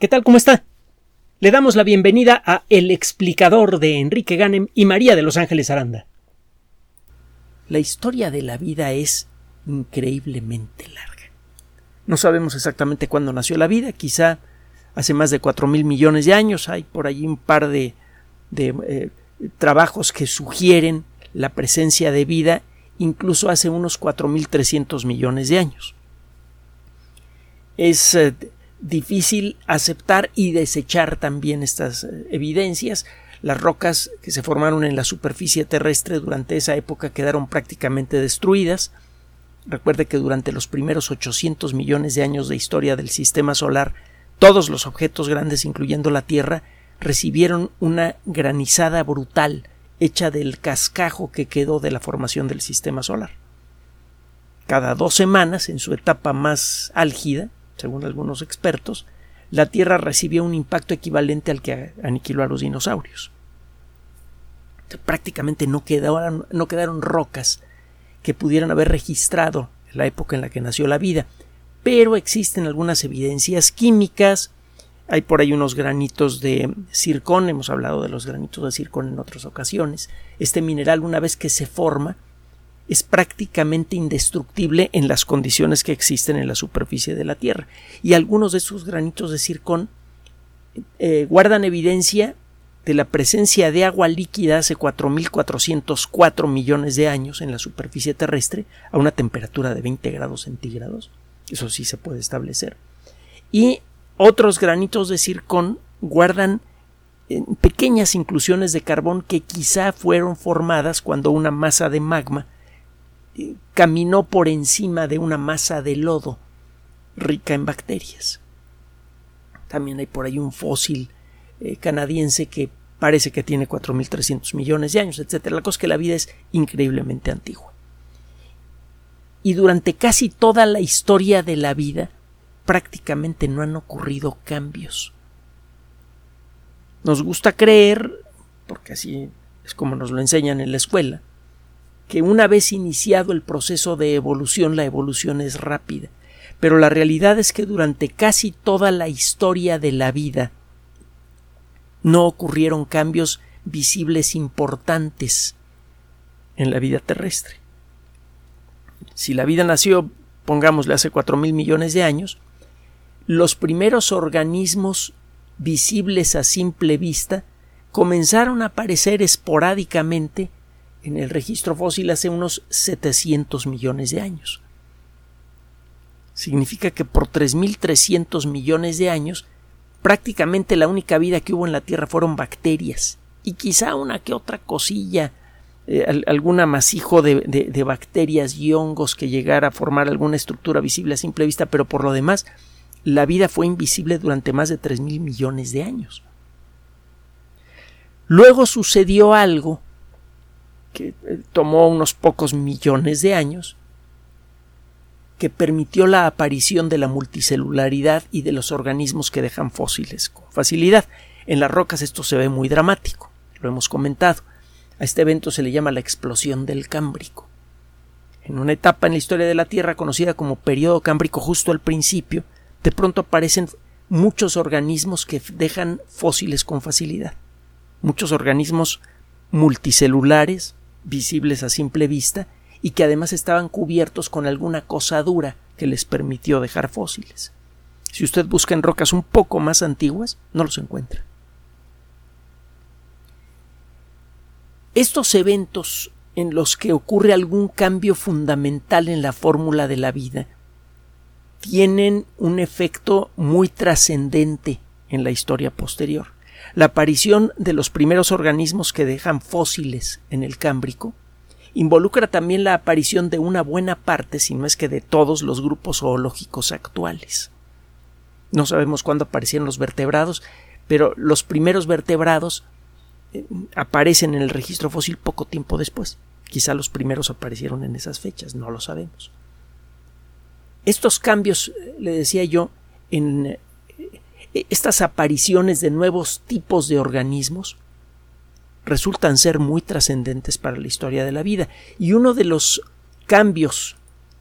¿Qué tal? ¿Cómo está? Le damos la bienvenida a El explicador de Enrique Ganem y María de Los Ángeles Aranda. La historia de la vida es increíblemente larga. No sabemos exactamente cuándo nació la vida, quizá hace más de cuatro mil millones de años. Hay por allí un par de, eh, trabajos que sugieren la presencia de vida incluso hace unos cuatro mil trescientos millones de años. Es eh, difícil aceptar y desechar también estas eh, evidencias. Las rocas que se formaron en la superficie terrestre durante esa época quedaron prácticamente destruidas. Recuerde que durante los primeros 800 millones de años de historia del sistema solar, todos los objetos grandes, incluyendo la Tierra, recibieron una granizada brutal hecha del cascajo que quedó de la formación del sistema solar. Cada dos semanas, en su etapa más álgida, según algunos expertos, la Tierra recibió un impacto equivalente al que aniquiló a los dinosaurios. Prácticamente no quedaron, no quedaron rocas que pudieran haber registrado la época en la que nació la vida, pero existen algunas evidencias químicas, hay por ahí unos granitos de circón, hemos hablado de los granitos de circón en otras ocasiones. Este mineral, una vez que se forma, es prácticamente indestructible en las condiciones que existen en la superficie de la Tierra. Y algunos de esos granitos de circón eh, guardan evidencia de la presencia de agua líquida hace 4.404 millones de años en la superficie terrestre a una temperatura de 20 grados centígrados. Eso sí se puede establecer. Y otros granitos de circón guardan eh, pequeñas inclusiones de carbón que quizá fueron formadas cuando una masa de magma caminó por encima de una masa de lodo rica en bacterias. También hay por ahí un fósil eh, canadiense que parece que tiene 4.300 millones de años, etc. La cosa es que la vida es increíblemente antigua. Y durante casi toda la historia de la vida prácticamente no han ocurrido cambios. Nos gusta creer, porque así es como nos lo enseñan en la escuela, que una vez iniciado el proceso de evolución, la evolución es rápida. Pero la realidad es que durante casi toda la historia de la vida no ocurrieron cambios visibles importantes en la vida terrestre. Si la vida nació, pongámosle, hace cuatro mil millones de años, los primeros organismos visibles a simple vista comenzaron a aparecer esporádicamente en el registro fósil hace unos 700 millones de años. Significa que por 3.300 millones de años prácticamente la única vida que hubo en la Tierra fueron bacterias y quizá una que otra cosilla, eh, algún amasijo de, bacterias y hongos que llegara a formar alguna estructura visible a simple vista, pero por lo demás la vida fue invisible durante más de 3.000 millones de años. Luego sucedió algo que eh, tomó unos pocos millones de años, que permitió la aparición de la multicelularidad y de los organismos que dejan fósiles con facilidad. En las rocas esto se ve muy dramático, lo hemos comentado. A este evento se le llama la explosión del Cámbrico. En una etapa en la historia de la Tierra conocida como periodo cámbrico justo al principio, de pronto aparecen muchos organismos que dejan fósiles con facilidad. Muchos organismos multicelulares, visibles a simple vista y que además estaban cubiertos con alguna cosa dura que les permitió dejar fósiles. Si usted busca en rocas un poco más antiguas, no los encuentra. Estos eventos en los que ocurre algún cambio fundamental en la fórmula de la vida tienen un efecto muy trascendente en la historia posterior la aparición de los primeros organismos que dejan fósiles en el Cámbrico involucra también la aparición de una buena parte, si no es que de todos los grupos zoológicos actuales. No sabemos cuándo aparecieron los vertebrados, pero los primeros vertebrados eh, aparecen en el registro fósil poco tiempo después. Quizá los primeros aparecieron en esas fechas, no lo sabemos. Estos cambios, eh, le decía yo, en estas apariciones de nuevos tipos de organismos resultan ser muy trascendentes para la historia de la vida. Y uno de los cambios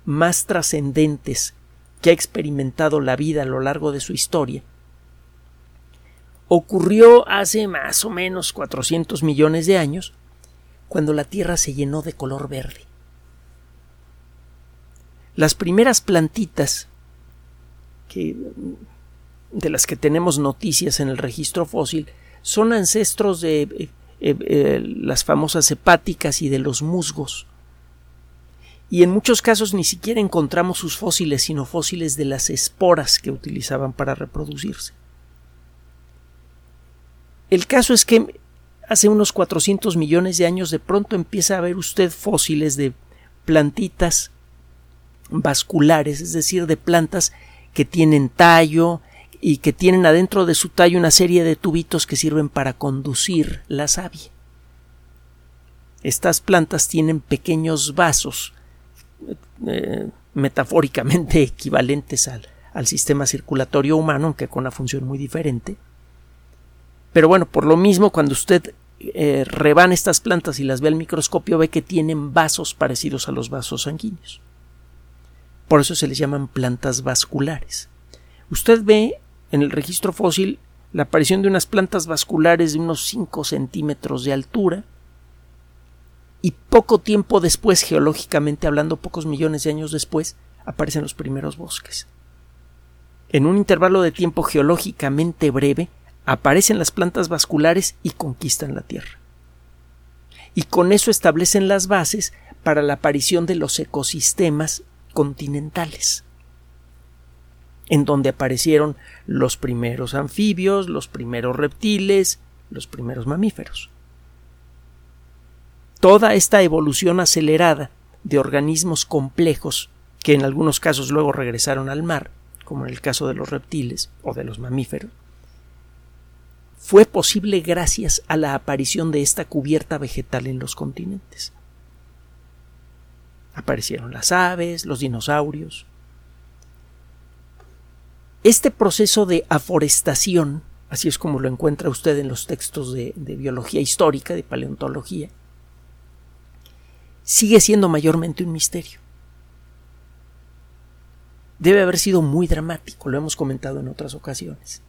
más trascendentes que ha experimentado la vida a lo largo de su historia ocurrió hace más o menos 400 millones de años, cuando la Tierra se llenó de color verde. Las primeras plantitas que, de las que tenemos noticias en el registro fósil son ancestros de eh, eh, eh, las famosas hepáticas y de los musgos. Y en muchos casos ni siquiera encontramos sus fósiles, sino fósiles de las esporas que utilizaban para reproducirse. El caso es que hace unos 400 millones de años de pronto empieza a ver usted fósiles de plantitas vasculares, es decir, de plantas que tienen tallo y que tienen adentro de su tallo una serie de tubitos que sirven para conducir la savia. Estas plantas tienen pequeños vasos eh, metafóricamente equivalentes al, al sistema circulatorio humano, aunque con una función muy diferente, pero bueno, por lo mismo, cuando usted eh, rebana estas plantas y las ve al microscopio, ve que tienen vasos parecidos a los vasos sanguíneos. Por eso se les llaman plantas vasculares. Usted ve en el registro fósil la aparición de unas plantas vasculares de unos 5 centímetros de altura y poco tiempo después, geológicamente hablando, pocos millones de años después, aparecen los primeros bosques. En un intervalo de tiempo geológicamente breve, aparecen las plantas vasculares y conquistan la Tierra. Y con eso establecen las bases para la aparición de los ecosistemas continentales, en donde aparecieron los primeros anfibios, los primeros reptiles, los primeros mamíferos. Toda esta evolución acelerada de organismos complejos que en algunos casos luego regresaron al mar, como en el caso de los reptiles o de los mamíferos, fue posible gracias a la aparición de esta cubierta vegetal en los continentes. Aparecieron las aves, los dinosaurios. Este proceso de aforestación, así es como lo encuentra usted en los textos de, biología histórica, de paleontología, sigue siendo mayormente un misterio. Debe haber sido muy dramático, lo hemos comentado en otras ocasiones.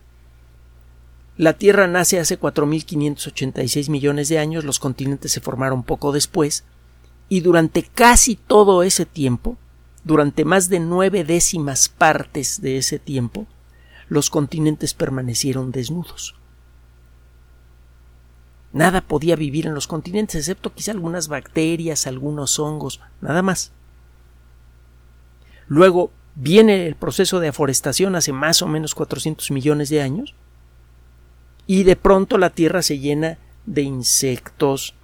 La Tierra nace hace 4.586 millones de años, los continentes se formaron poco después, y durante casi todo ese tiempo, durante más de nueve décimas partes de ese tiempo, los continentes permanecieron desnudos. Nada podía vivir en los continentes, excepto quizá algunas bacterias, algunos hongos, nada más. Luego viene el proceso de aforestación hace más o menos 400 millones de años, y de pronto la Tierra se llena de insectos,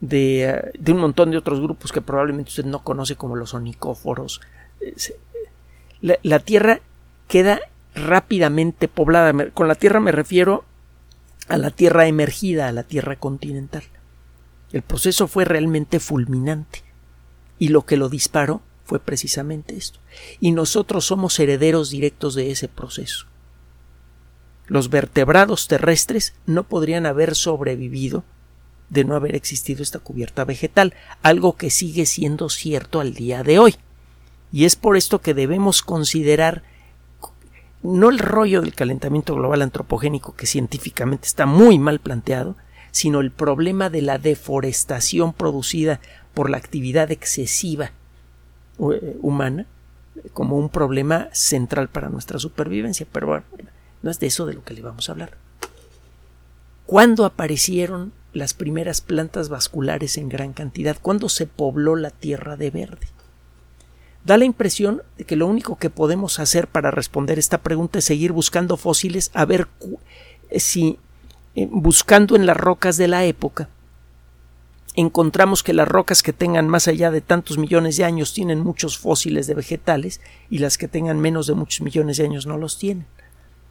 de, de, un montón de otros grupos que probablemente usted no conoce como los onicóforos. La, la Tierra queda rápidamente poblada. Con la Tierra me refiero a la Tierra emergida, a la Tierra continental. El proceso fue realmente fulminante y lo que lo disparó fue precisamente esto. Y nosotros somos herederos directos de ese proceso los vertebrados terrestres no podrían haber sobrevivido de no haber existido esta cubierta vegetal, algo que sigue siendo cierto al día de hoy. Y es por esto que debemos considerar no el rollo del calentamiento global antropogénico que científicamente está muy mal planteado, sino el problema de la deforestación producida por la actividad excesiva eh, humana como un problema central para nuestra supervivencia. Pero no es de eso de lo que le vamos a hablar. ¿Cuándo aparecieron las primeras plantas vasculares en gran cantidad? ¿Cuándo se pobló la tierra de verde? Da la impresión de que lo único que podemos hacer para responder esta pregunta es seguir buscando fósiles a ver eh, si eh, buscando en las rocas de la época encontramos que las rocas que tengan más allá de tantos millones de años tienen muchos fósiles de vegetales y las que tengan menos de muchos millones de años no los tienen.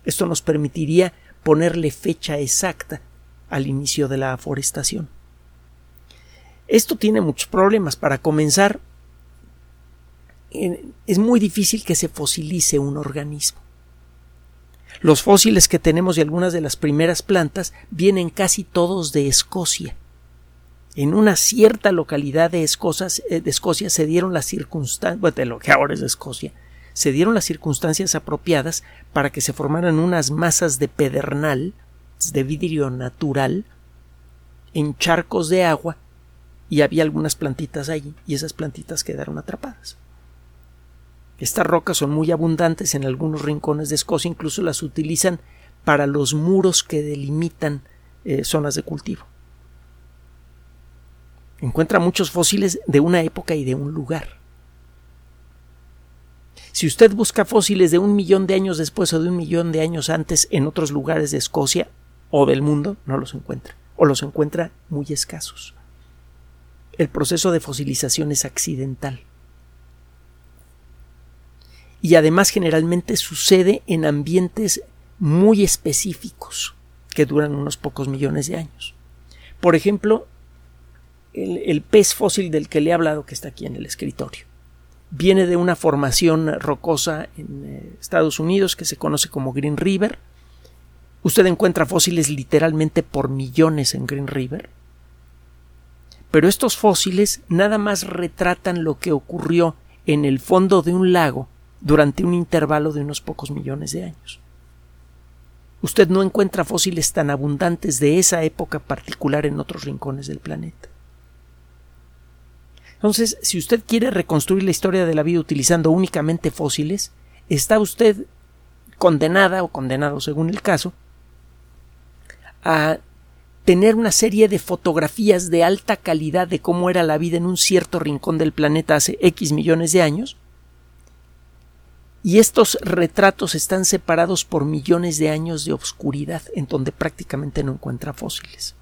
Esto nos permitiría ponerle fecha exacta al inicio de la aforestación. Esto tiene muchos problemas. Para comenzar, es muy difícil que se fosilice un organismo. Los fósiles que tenemos de algunas de las primeras plantas vienen casi todos de Escocia. En una cierta localidad de Escocia, eh, se dieron las circunstancias, de lo que ahora es Escocia, se dieron las circunstancias apropiadas para que se formaran unas masas de pedernal de vidrio natural en charcos de agua y había algunas plantitas allí y esas plantitas quedaron atrapadas. Estas rocas son muy abundantes en algunos rincones de Escocia, incluso las utilizan para los muros que delimitan eh, zonas de cultivo. Encuentra muchos fósiles de una época y de un lugar. Si usted busca fósiles de un millón de años después o de un millón de años antes en otros lugares de Escocia o del mundo, no los encuentra, o los encuentra muy escasos. El proceso de fosilización es accidental. Y además generalmente sucede en ambientes muy específicos que duran unos pocos millones de años. Por ejemplo, el, pez fósil del que le he hablado que está aquí en el escritorio. Viene de una formación rocosa en eh, Estados Unidos que se conoce como Green River. Usted encuentra fósiles literalmente por millones en Green River. Pero estos fósiles nada más retratan lo que ocurrió en el fondo de un lago durante un intervalo de unos pocos millones de años. Usted no encuentra fósiles tan abundantes de esa época particular en otros rincones del planeta. Entonces, si usted quiere reconstruir la historia de la vida utilizando únicamente fósiles, está usted condenada o condenado según el caso a tener una serie de fotografías de alta calidad de cómo era la vida en un cierto rincón del planeta hace X millones de años, y estos retratos están separados por millones de años de obscuridad en donde prácticamente no encuentra fósiles.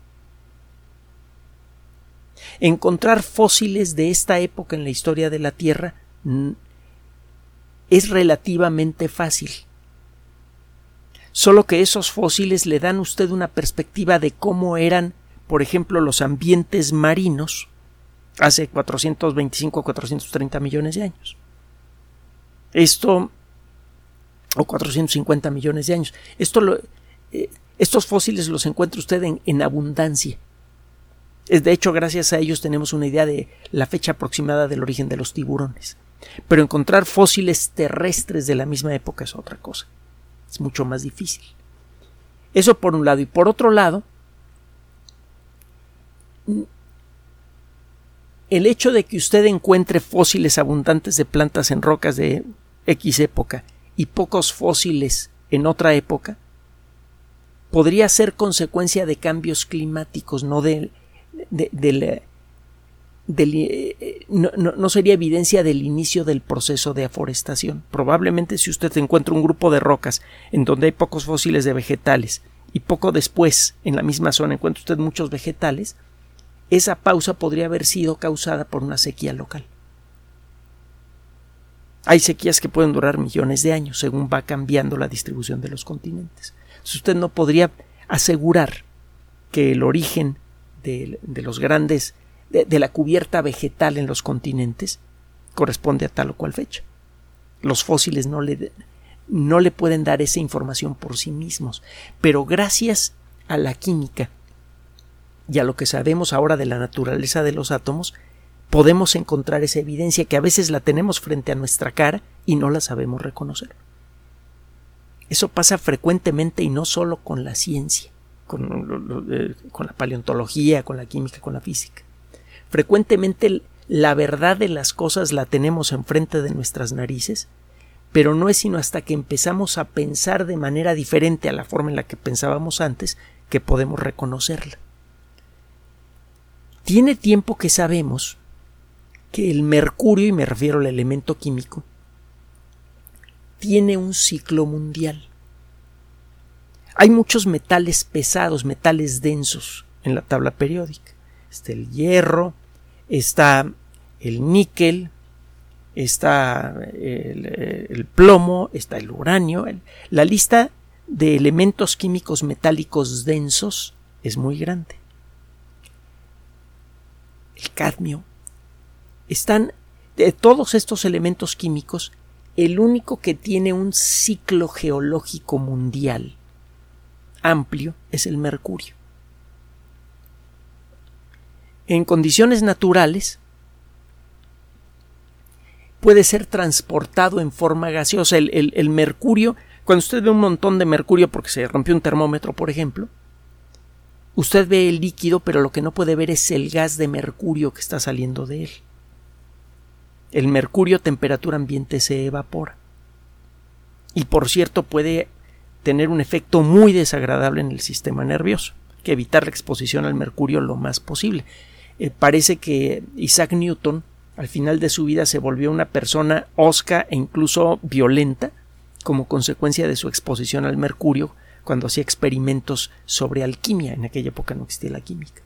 Encontrar fósiles de esta época en la historia de la Tierra es relativamente fácil. Solo que esos fósiles le dan a usted una perspectiva de cómo eran, por ejemplo, los ambientes marinos hace 425 o 430 millones de años. Esto o 450 millones de años. Esto lo, eh, estos fósiles los encuentra usted en abundancia. De hecho, gracias a ellos tenemos una idea de la fecha aproximada del origen de los tiburones. Pero encontrar fósiles terrestres de la misma época es otra cosa. Es mucho más difícil. Eso por un lado. Y por otro lado, el hecho de que usted encuentre fósiles abundantes de plantas en rocas de X época y pocos fósiles en otra época, podría ser consecuencia de cambios climáticos, no de, de, eh, no, no, sería evidencia del inicio del proceso de aforestación. Probablemente si usted encuentra un grupo de rocas en donde hay pocos fósiles de vegetales y poco después en la misma zona encuentra usted muchos vegetales, esa pausa podría haber sido causada por una sequía local. Hay sequías que pueden durar millones de años según va cambiando la distribución de los continentes. Entonces usted no podría asegurar que el origen de, los grandes, de, la cubierta vegetal en los continentes corresponde a tal o cual fecha. Los fósiles no le, no le pueden dar esa información por sí mismos, pero gracias a la química y a lo que sabemos ahora de la naturaleza de los átomos, podemos encontrar esa evidencia que a veces la tenemos frente a nuestra cara y no la sabemos reconocer. Eso pasa frecuentemente y no solo con la ciencia, con, eh, con, la paleontología, con la química, con la física. Frecuentemente la verdad de las cosas la tenemos enfrente de nuestras narices, pero no es sino hasta que empezamos a pensar de manera diferente a la forma en la que pensábamos antes que podemos reconocerla. Tiene tiempo que sabemos que el mercurio, y me refiero al elemento químico, tiene un ciclo mundial. Hay muchos metales pesados, metales densos en la tabla periódica. Está el hierro, está el níquel, está el, plomo, está el uranio. la lista de elementos químicos metálicos densos es muy grande. El cadmio, están de todos estos elementos químicos, el único que tiene un ciclo geológico mundial amplio es el mercurio. En condiciones naturales puede ser transportado en forma gaseosa. El, mercurio, cuando usted ve un montón de mercurio porque se rompió un termómetro, por ejemplo, usted ve el líquido, pero lo que no puede ver es el gas de mercurio que está saliendo de él. El mercurio a temperatura ambiente se evapora. Y por cierto puede tener un efecto muy desagradable en el sistema nervioso. Que evitar la exposición al mercurio lo más posible. Eh, parece que Isaac Newton al final de su vida se volvió una persona osca e incluso violenta como consecuencia de su exposición al mercurio cuando hacía experimentos sobre alquimia. En aquella época no existía la química.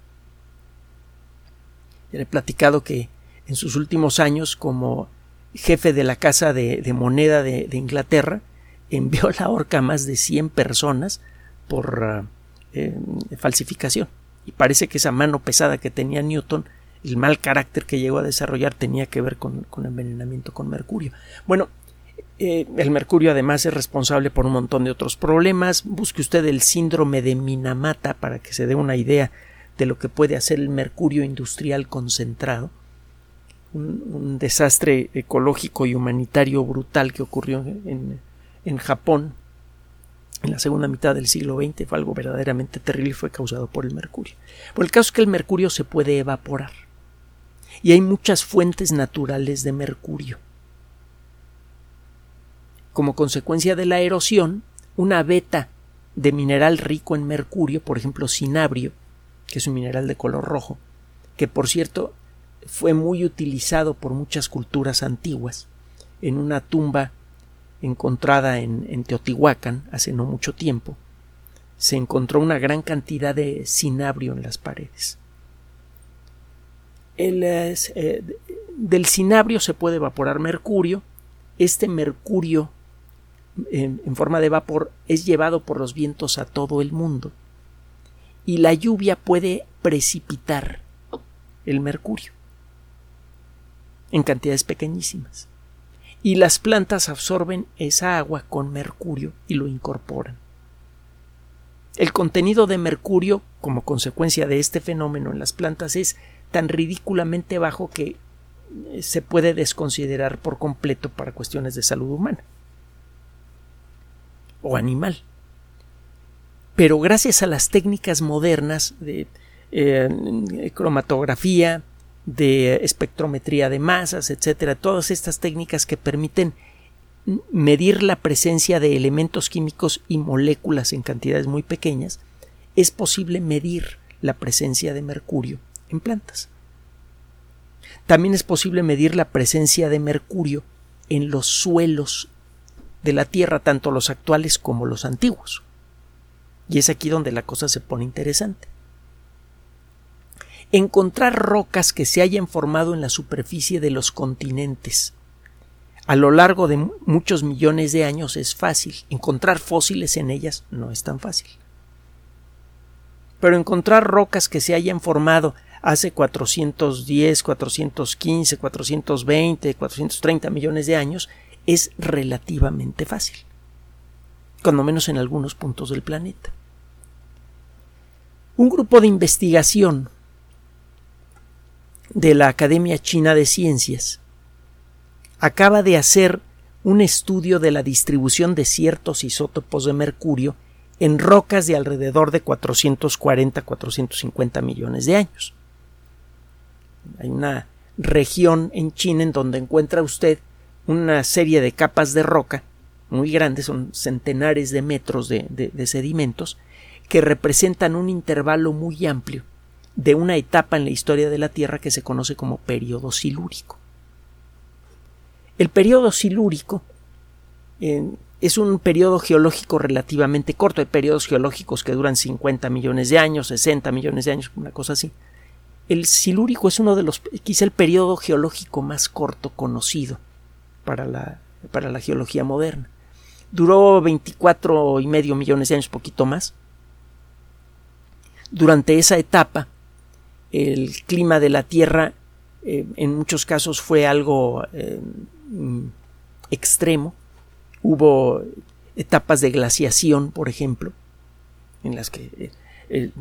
le he platicado que en sus últimos años como jefe de la Casa de, Moneda de, Inglaterra envió a la horca a más de 100 personas por eh, falsificación. Y parece que esa mano pesada que tenía Newton el mal carácter que llegó a desarrollar tenía que ver con, envenenamiento con mercurio. Bueno, eh, el mercurio además es responsable por un montón de otros problemas. Busque usted el síndrome de Minamata para que se dé una idea de lo que puede hacer el mercurio industrial concentrado. Un, desastre ecológico y humanitario brutal que ocurrió en, en Japón en la segunda mitad del siglo XX fue algo verdaderamente terrible y fue causado por el mercurio. Por el caso es que el mercurio se puede evaporar y hay muchas fuentes naturales de mercurio. Como consecuencia de la erosión, una veta de mineral rico en mercurio, por ejemplo cinabrio, que es un mineral de color rojo, que por cierto fue muy utilizado por muchas culturas antiguas. En una tumba encontrada en, en Teotihuacán hace no mucho tiempo, se encontró una gran cantidad de cinabrio en las paredes. Eh, del cinabrio se puede evaporar mercurio. Este mercurio en forma de vapor es llevado por los vientos a todo el mundo. Y la lluvia puede precipitar el mercurio en cantidades pequeñísimas. Y las plantas absorben esa agua con mercurio y lo incorporan. El contenido de mercurio, como consecuencia de este fenómeno en las plantas, es tan ridículamente bajo que eh, se puede desconsiderar por completo para cuestiones de salud humana o animal. Pero gracias a las técnicas modernas de eh, cromatografía, de espectrometría de masas, etcétera, todas estas técnicas que permiten medir la presencia de elementos químicos y moléculas en cantidades muy pequeñas, es posible medir la presencia de mercurio en plantas. También es posible medir la presencia de mercurio en los suelos de la Tierra, tanto los actuales como los antiguos. Y es aquí donde la cosa se pone interesante. Encontrar rocas que se hayan formado en la superficie de los continentes a lo largo de muchos millones de años es fácil. Encontrar fósiles en ellas no es tan fácil. Pero encontrar rocas que se hayan formado hace 410, 415, 420, 430 millones de años es relativamente fácil, cuando menos en algunos puntos del planeta. Un grupo de investigación de la Academia China de Ciencias acaba de hacer un estudio de la distribución de ciertos isótopos de mercurio en rocas de alrededor de 440-450 millones de años. Hay una región en China en donde encuentra usted una serie de capas de roca muy grandes, son centenares de metros de, de, sedimentos, que representan un intervalo muy amplio de una etapa en la historia de la Tierra que se conoce como periodo silúrico. El periodo silúrico eh, es un periodo geológico relativamente corto. Hay periodos geológicos que duran 50 millones de años, 60 millones de años, una cosa así. El silúrico es uno de los, quizá el periodo geológico más corto conocido para la, para la geología moderna. Duró 24 y medio millones de años, poquito más. Durante esa etapa, el clima de la Tierra eh, en muchos casos fue algo eh, extremo. Hubo etapas de glaciación, por ejemplo, en las que, eh,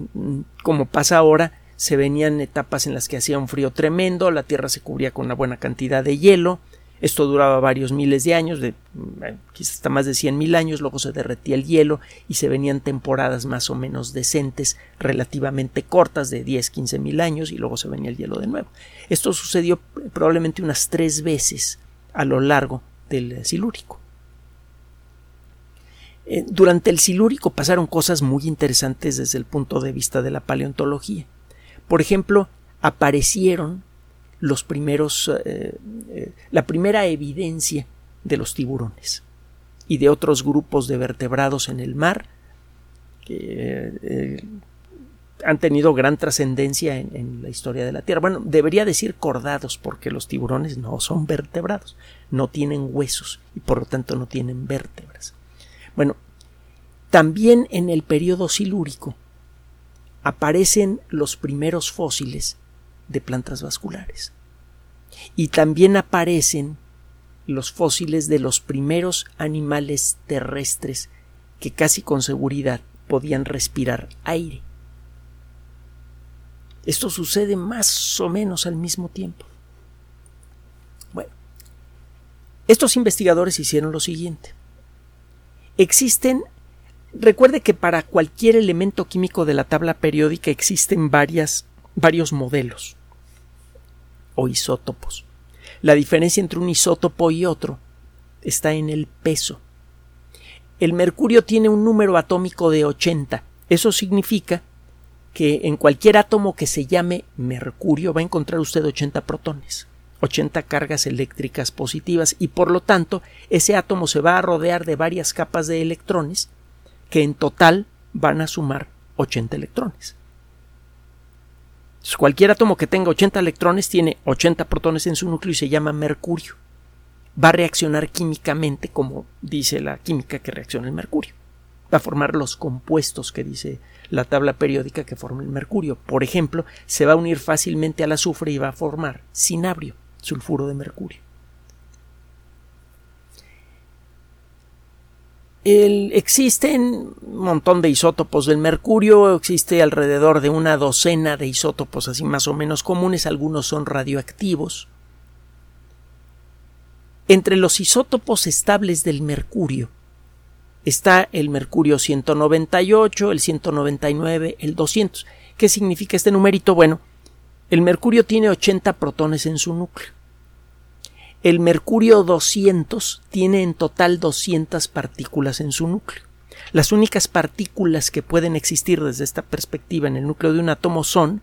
como pasa ahora, se venían etapas en las que hacía un frío tremendo, la Tierra se cubría con una buena cantidad de hielo, Esto duraba varios miles de años, de, quizás hasta más de cien mil años, luego se derretía el hielo y se venían temporadas más o menos decentes, relativamente cortas, de 10, 15 mil años, y luego se venía el hielo de nuevo. Esto sucedió probablemente unas tres veces a lo largo del Silúrico. Eh, durante el Silúrico pasaron cosas muy interesantes desde el punto de vista de la paleontología. Por ejemplo, aparecieron los primeros, eh, eh, la primera evidencia de los tiburones y de otros grupos de vertebrados en el mar que eh, han tenido gran trascendencia en, en, la historia de la Tierra. Bueno, debería decir cordados porque los tiburones no son vertebrados, no tienen huesos y por lo tanto no tienen vértebras. Bueno, también en el periodo silúrico aparecen los primeros fósiles de plantas vasculares. Y también aparecen los fósiles de los primeros animales terrestres que casi con seguridad podían respirar aire. Esto sucede más o menos al mismo tiempo. Bueno, estos investigadores hicieron lo siguiente. Existen Recuerde que para cualquier elemento químico de la tabla periódica existen varias, varios modelos o isótopos. La diferencia entre un isótopo y otro está en el peso. El mercurio tiene un número atómico de 80. Eso significa que en cualquier átomo que se llame mercurio va a encontrar usted 80 protones, 80 cargas eléctricas positivas y por lo tanto ese átomo se va a rodear de varias capas de electrones que en total van a sumar 80 electrones cualquier átomo que tenga 80 electrones tiene 80 protones en su núcleo y se llama mercurio. Va a reaccionar químicamente como dice la química que reacciona el mercurio. Va a formar los compuestos que dice la tabla periódica que forma el mercurio. Por ejemplo, se va a unir fácilmente al azufre y va a formar cinabrio, sulfuro de mercurio. Existen un montón de isótopos del mercurio, existe alrededor de una docena de isótopos así más o menos comunes, algunos son radioactivos. Entre los isótopos estables del mercurio está el mercurio 198, el 199, el 200. ¿Qué significa este numerito? Bueno, el mercurio tiene 80 protones en su núcleo. El mercurio 200 tiene en total 200 partículas en su núcleo. Las únicas partículas que pueden existir desde esta perspectiva en el núcleo de un átomo son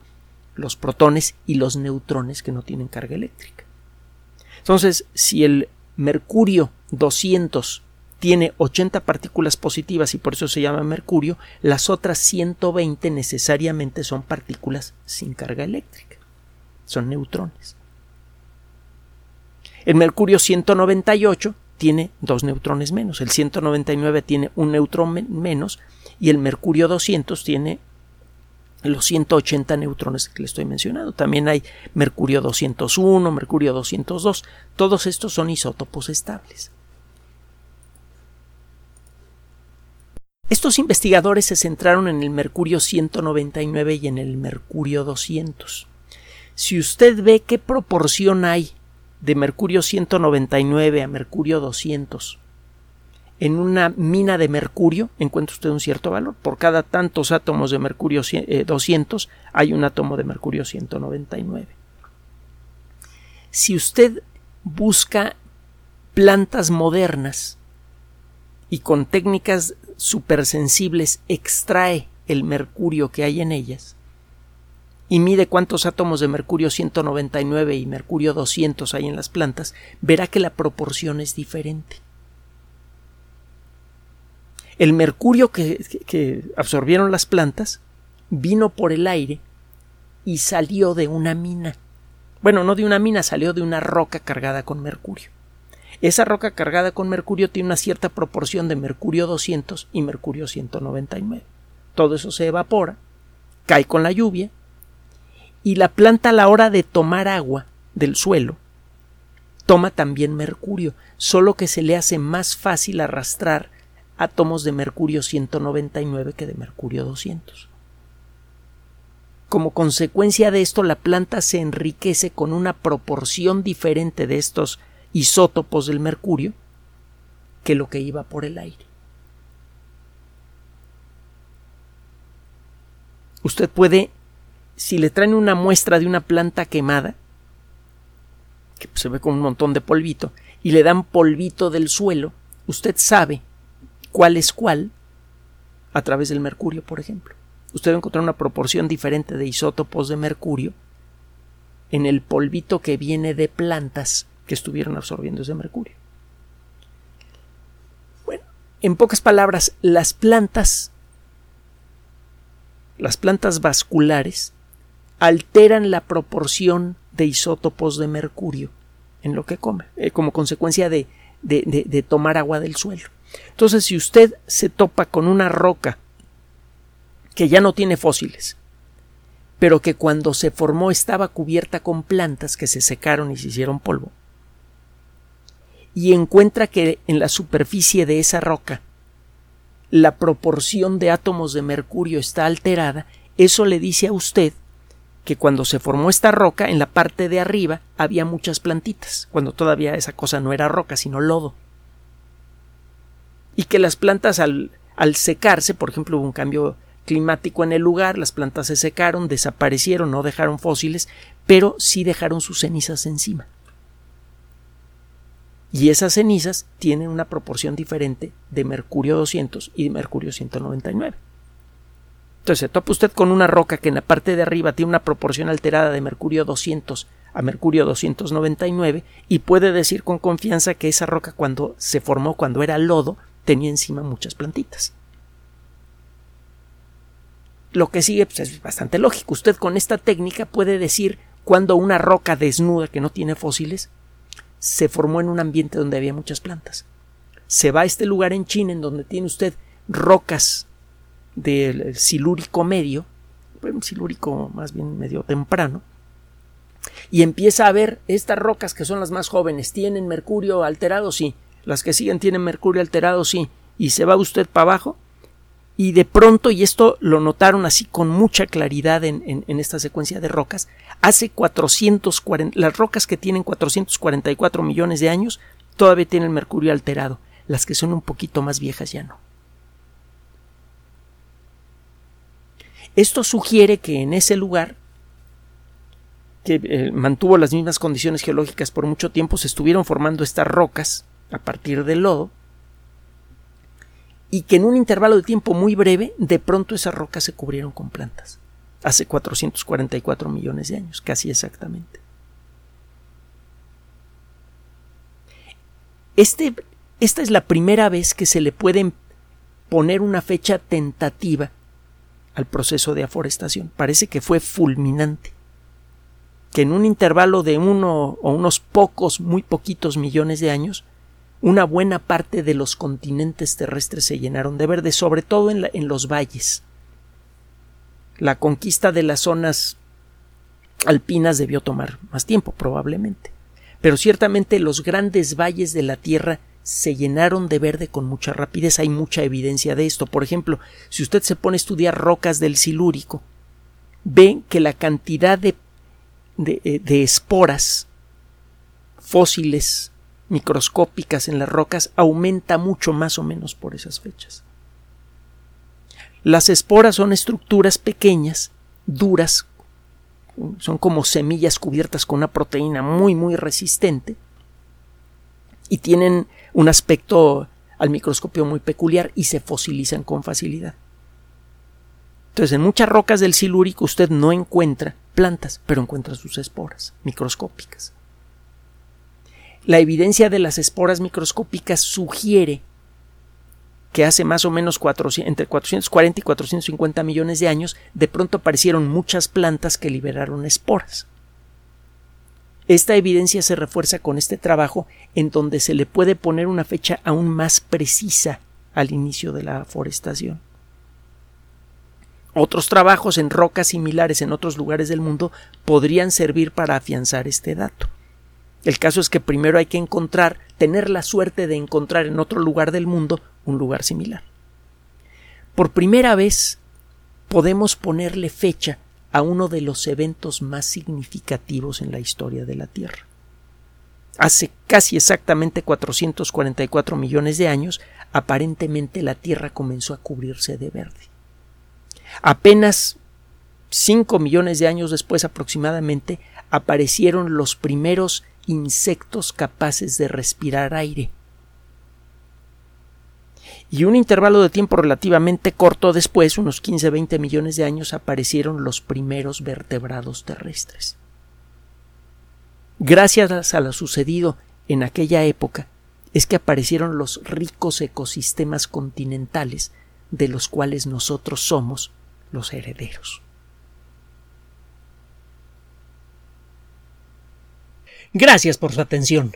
los protones y los neutrones que no tienen carga eléctrica. Entonces, si el mercurio 200 tiene 80 partículas positivas y por eso se llama mercurio, las otras 120 necesariamente son partículas sin carga eléctrica. Son neutrones. El mercurio 198 tiene dos neutrones menos, el 199 tiene un neutrón menos y el mercurio 200 tiene los 180 neutrones que le estoy mencionando. También hay mercurio 201, mercurio 202, todos estos son isótopos estables. Estos investigadores se centraron en el mercurio 199 y en el mercurio 200. Si usted ve qué proporción hay de mercurio 199 a mercurio 200 en una mina de mercurio encuentra usted un cierto valor. Por cada tantos átomos de mercurio 200 eh, hay un átomo de mercurio 199. Si usted busca plantas modernas y con técnicas supersensibles extrae el mercurio que hay en ellas, y mide cuántos átomos de mercurio 199 y mercurio 200 hay en las plantas, verá que la proporción es diferente. El mercurio que, absorbieron las plantas vino por el aire y salió de una mina. Bueno, no de una mina, salió de una roca cargada con mercurio. Esa roca cargada con mercurio tiene una cierta proporción de mercurio 200 y mercurio 199. Todo eso se evapora, cae con la lluvia y la planta a la hora de tomar agua del suelo toma también mercurio, solo que se le hace más fácil arrastrar átomos de mercurio 199 que de mercurio 200. Como consecuencia de esto, la planta se enriquece con una proporción diferente de estos isótopos del mercurio que lo que iba por el aire. Usted puede, si le traen una muestra de una planta quemada, que se ve con un montón de polvito, y le dan polvito del suelo, usted sabe cuál es cuál a través del mercurio, por ejemplo. Usted va a encontrar una proporción diferente de isótopos de mercurio en el polvito que viene de plantas que estuvieron absorbiendo ese mercurio. Bueno, en pocas palabras, las plantas, las plantas vasculares, alteran la proporción de isótopos de mercurio en lo que come, eh, como consecuencia de, de tomar agua del suelo. Entonces, si usted se topa con una roca que ya no tiene fósiles, pero que cuando se formó estaba cubierta con plantas que se secaron y se hicieron polvo, y encuentra que en la superficie de esa roca la proporción de átomos de mercurio está alterada, eso le dice a usted que cuando se formó esta roca, en la parte de arriba había muchas plantitas, cuando todavía esa cosa no era roca, sino lodo. Y que las plantas al, al secarse, por ejemplo, hubo un cambio climático en el lugar, las plantas se secaron, desaparecieron, no dejaron fósiles, pero sí dejaron sus cenizas encima. Y esas cenizas tienen una proporción diferente de mercurio 200 y de mercurio 199. Entonces se topa usted con una roca que en la parte de arriba tiene una proporción alterada de mercurio 200 a mercurio 299 y puede decir con confianza que esa roca cuando se formó cuando era lodo tenía encima muchas plantitas. Lo que sigue pues, es bastante lógico. Usted con esta técnica puede decir cuando una roca desnuda que no tiene fósiles se formó en un ambiente donde había muchas plantas. Se va a este lugar en China en donde tiene usted rocas del silúrico medio, un silúrico más bien medio temprano, y empieza a ver estas rocas que son las más jóvenes, tienen mercurio alterado, sí, las que siguen tienen mercurio alterado, sí, y se va usted para abajo y de pronto, y esto lo notaron así con mucha claridad en, esta secuencia de rocas, hace 440, las rocas que tienen 444 millones de años todavía tienen mercurio alterado, las que son un poquito más viejas ya no. Esto sugiere que en ese lugar, que eh, mantuvo las mismas condiciones geológicas por mucho tiempo, se estuvieron formando estas rocas a partir del lodo, y que en un intervalo de tiempo muy breve de pronto esas rocas se cubrieron con plantas. Hace 444 millones de años, casi exactamente. Este, esta es la primera vez que se le puede poner una fecha tentativa al proceso de aforestación. Parece que fue fulminante. Que en un intervalo de uno o unos pocos, muy poquitos millones de años, una buena parte de los continentes terrestres se llenaron de verde, sobre todo en, en los valles. La conquista de las zonas alpinas debió tomar más tiempo, probablemente. Pero ciertamente los grandes valles de la Tierra se llenaron de verde con mucha rapidez. Hay mucha evidencia de esto. Por ejemplo, si usted se pone a estudiar rocas del Silúrico, ve que la cantidad de, de, eh, de esporas fósiles microscópicas en las rocas aumenta mucho más o menos por esas fechas. Las esporas son estructuras pequeñas, duras, son como semillas cubiertas con una proteína muy muy resistente y tienen un aspecto al microscopio muy peculiar y se fosilizan con facilidad. Entonces, en muchas rocas del silúrico usted no encuentra plantas, pero encuentra sus esporas microscópicas. La evidencia de las esporas microscópicas sugiere que hace más o menos entre 440 y 450 millones de años de pronto aparecieron muchas plantas que liberaron esporas. Esta evidencia se refuerza con este trabajo en donde se le puede poner una fecha aún más precisa al inicio de la forestación. Otros trabajos en rocas similares en otros lugares del mundo podrían servir para afianzar este dato. El caso es que primero hay que encontrar, tener la suerte de encontrar en otro lugar del mundo un lugar similar. Por primera vez podemos ponerle fecha a uno de los eventos más significativos en la historia de la Tierra. Hace casi exactamente 444 millones de años, aparentemente la Tierra comenzó a cubrirse de verde. Apenas 5 millones de años después aproximadamente aparecieron los primeros insectos capaces de respirar aire. Y un intervalo de tiempo relativamente corto después, unos 15-20 millones de años, aparecieron los primeros vertebrados terrestres. Gracias a lo sucedido en aquella época, es que aparecieron los ricos ecosistemas continentales de los cuales nosotros somos los herederos. Gracias por su atención.